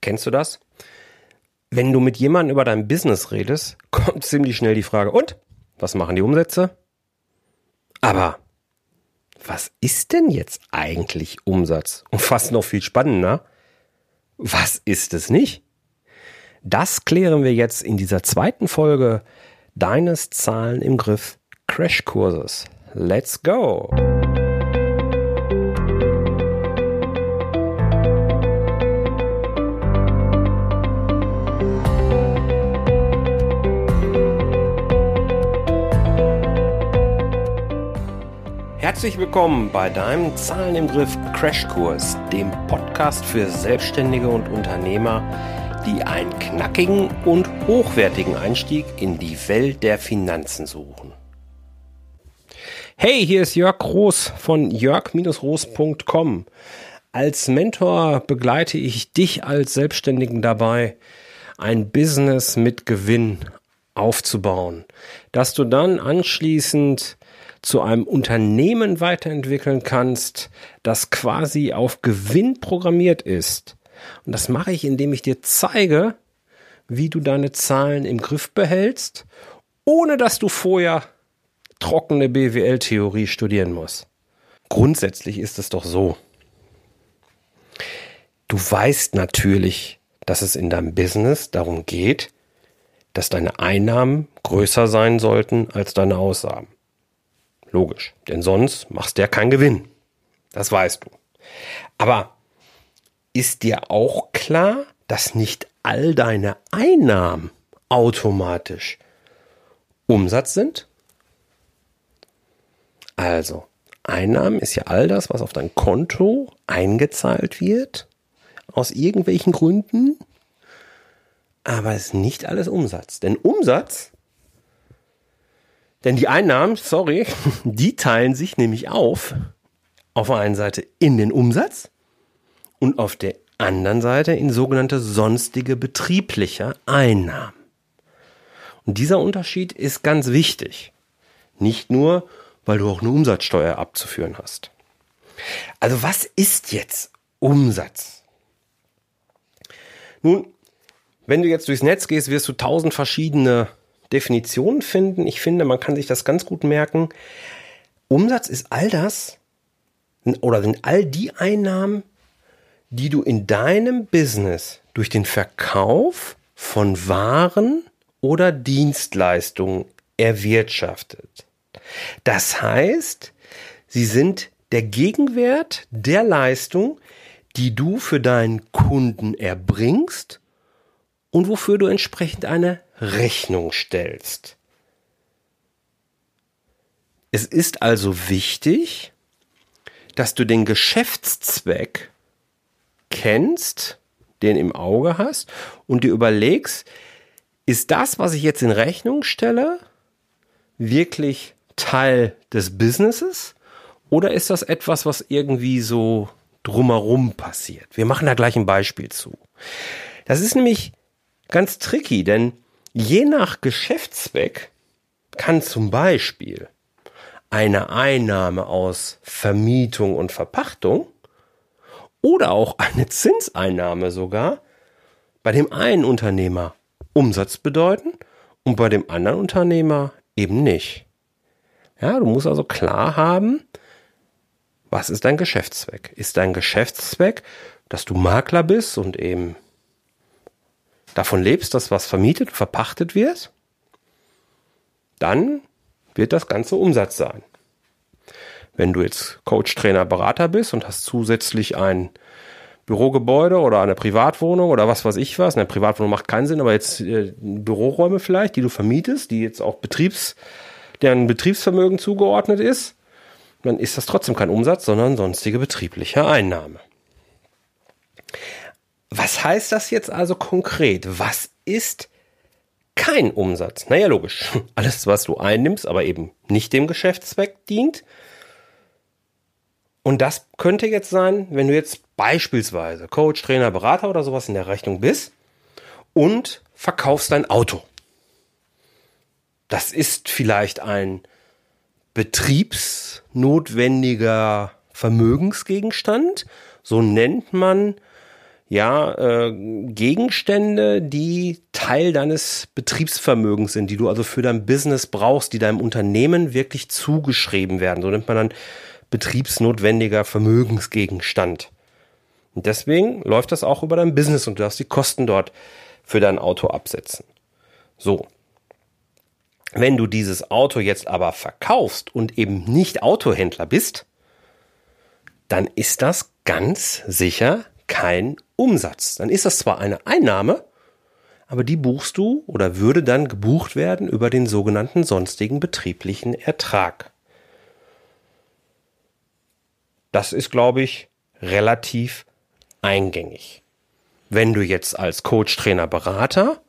Kennst du das? Wenn du mit jemandem über dein Business redest, kommt ziemlich schnell die Frage, und? Was machen die Umsätze? Aber was ist denn jetzt eigentlich Umsatz? Und fast noch viel spannender, was ist es nicht? Das klären wir jetzt in dieser zweiten Folge deines Zahlen im Griff Crashkurses. Let's go! Herzlich willkommen bei deinem Zahlen im Griff Crashkurs, dem Podcast für Selbstständige und Unternehmer, die einen knackigen und hochwertigen Einstieg in die Welt der Finanzen suchen. Hey, hier ist Jörg Groß von jörg-roos.com. Als Mentor begleite ich dich als Selbstständigen dabei, ein Business mit Gewinn aufzubauen, dass du dann anschließend zu einem Unternehmen weiterentwickeln kannst, das quasi auf Gewinn programmiert ist. Und das mache ich, indem ich dir zeige, wie du deine Zahlen im Griff behältst, ohne dass du vorher trockene BWL-Theorie studieren musst. Grundsätzlich ist es doch so. Du weißt natürlich, dass es in deinem Business darum geht, dass deine Einnahmen größer sein sollten als deine Ausgaben. Logisch. Denn sonst machst du ja keinen Gewinn. Das weißt du. Aber ist dir auch klar, dass nicht all deine Einnahmen automatisch Umsatz sind? Also, Einnahmen ist ja all das, was auf dein Konto eingezahlt wird, aus irgendwelchen Gründen, aber es ist nicht alles Umsatz. Denn Umsatz denn die Einnahmen, sorry, die teilen sich nämlich auf. Auf der einen Seite in den Umsatz und auf der anderen Seite in sogenannte sonstige betriebliche Einnahmen. Und dieser Unterschied ist ganz wichtig. Nicht nur, weil du auch eine Umsatzsteuer abzuführen hast. Also was ist jetzt Umsatz? Nun, wenn du jetzt durchs Netz gehst, wirst du tausend verschiedene Definitionen finden. Ich finde, man kann sich das ganz gut merken. Umsatz ist all das oder sind all die Einnahmen, die du in deinem Business durch den Verkauf von Waren oder Dienstleistungen erwirtschaftet. Das heißt, sie sind der Gegenwert der Leistung, die du für deinen Kunden erbringst und wofür du entsprechend eine Rechnung stellst. Es ist also wichtig, dass du den Geschäftszweck kennst, den im Auge hast und dir überlegst, ist das, was ich jetzt in Rechnung stelle, wirklich Teil des Businesses oder ist das etwas, was irgendwie so drumherum passiert? Wir machen da gleich ein Beispiel zu. Das ist nämlich ganz tricky, denn Je nach Geschäftszweck kann zum Beispiel eine Einnahme aus Vermietung und Verpachtung oder auch eine Zinseinnahme sogar bei dem einen Unternehmer Umsatz bedeuten und bei dem anderen Unternehmer eben nicht. Ja, du musst also klar haben, was ist dein Geschäftszweck? Ist dein Geschäftszweck, dass du Makler bist und eben davon lebst, dass was vermietet, verpachtet wird, dann wird das Ganze Umsatz sein. Wenn du jetzt Coach, Trainer, Berater bist und hast zusätzlich ein Bürogebäude oder eine Privatwohnung oder was weiß ich was, eine Privatwohnung macht keinen Sinn, aber jetzt äh, Büroräume vielleicht, die du vermietest, die jetzt auch Betriebs, deren Betriebsvermögen zugeordnet ist, dann ist das trotzdem kein Umsatz, sondern sonstige betriebliche Einnahme. Was heißt das jetzt also konkret? Was ist kein Umsatz? Naja, logisch. Alles, was du einnimmst, aber eben nicht dem Geschäftszweck dient. Und das könnte jetzt sein, wenn du jetzt beispielsweise Coach, Trainer, Berater oder sowas in der Rechnung bist und verkaufst dein Auto. Das ist vielleicht ein betriebsnotwendiger Vermögensgegenstand. So nennt man ja, äh, Gegenstände, die Teil deines Betriebsvermögens sind, die du also für dein Business brauchst, die deinem Unternehmen wirklich zugeschrieben werden. So nennt man dann betriebsnotwendiger Vermögensgegenstand. Und deswegen läuft das auch über dein Business und du darfst die Kosten dort für dein Auto absetzen. So. Wenn du dieses Auto jetzt aber verkaufst und eben nicht Autohändler bist, dann ist das ganz sicher kein Umsatz. Dann ist das zwar eine Einnahme, aber die buchst du oder würde dann gebucht werden über den sogenannten sonstigen betrieblichen Ertrag. Das ist, glaube ich, relativ eingängig. Wenn du jetzt als Coach, Trainer, Berater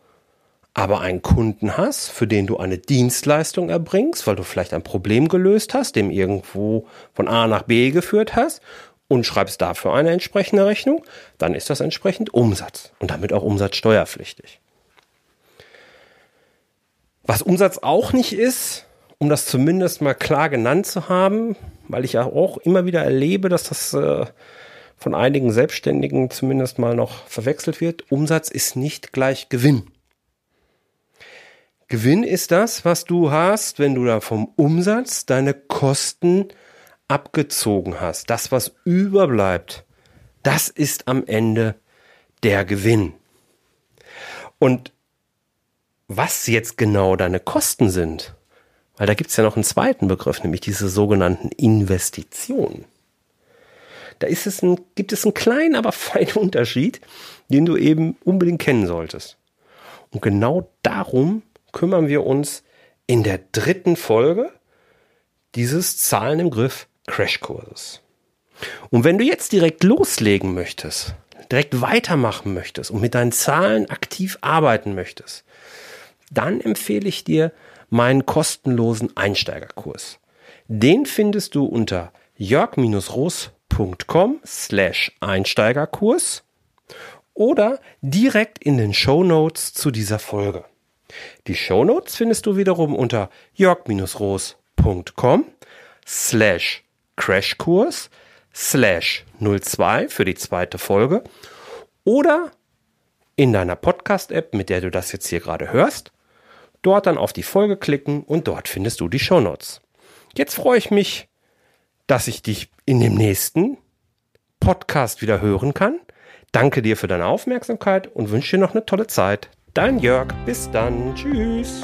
aber einen Kunden hast, für den du eine Dienstleistung erbringst, weil du vielleicht ein Problem gelöst hast, dem irgendwo von A nach B geführt hast und schreibst dafür eine entsprechende Rechnung, dann ist das entsprechend Umsatz und damit auch umsatzsteuerpflichtig. Was Umsatz auch nicht ist, um das zumindest mal klar genannt zu haben, weil ich ja auch immer wieder erlebe, dass das äh, von einigen Selbstständigen zumindest mal noch verwechselt wird. Umsatz ist nicht gleich Gewinn. Gewinn ist das, was du hast, wenn du da vom Umsatz deine Kosten abgezogen hast. Das, was überbleibt, das ist am Ende der Gewinn. Und was jetzt genau deine Kosten sind, weil da gibt es ja noch einen zweiten Begriff, nämlich diese sogenannten Investitionen. Da ist es ein, gibt es einen kleinen, aber feinen Unterschied, den du eben unbedingt kennen solltest. Und genau darum kümmern wir uns in der dritten Folge dieses Zahlen im Griff Crashkurses. Und wenn du jetzt direkt loslegen möchtest, direkt weitermachen möchtest und mit deinen Zahlen aktiv arbeiten möchtest, dann empfehle ich dir meinen kostenlosen Einsteigerkurs. Den findest du unter jörg-roos.com slash Einsteigerkurs oder direkt in den Show Notes zu dieser Folge. Die Shownotes findest du wiederum unter jörg-roos.com slash Crashkurs slash 02 für die zweite Folge oder in deiner Podcast-App, mit der du das jetzt hier gerade hörst, dort dann auf die Folge klicken und dort findest du die Shownotes. Jetzt freue ich mich, dass ich dich in dem nächsten Podcast wieder hören kann. Danke dir für deine Aufmerksamkeit und wünsche dir noch eine tolle Zeit. Dein Jörg. Bis dann. Tschüss.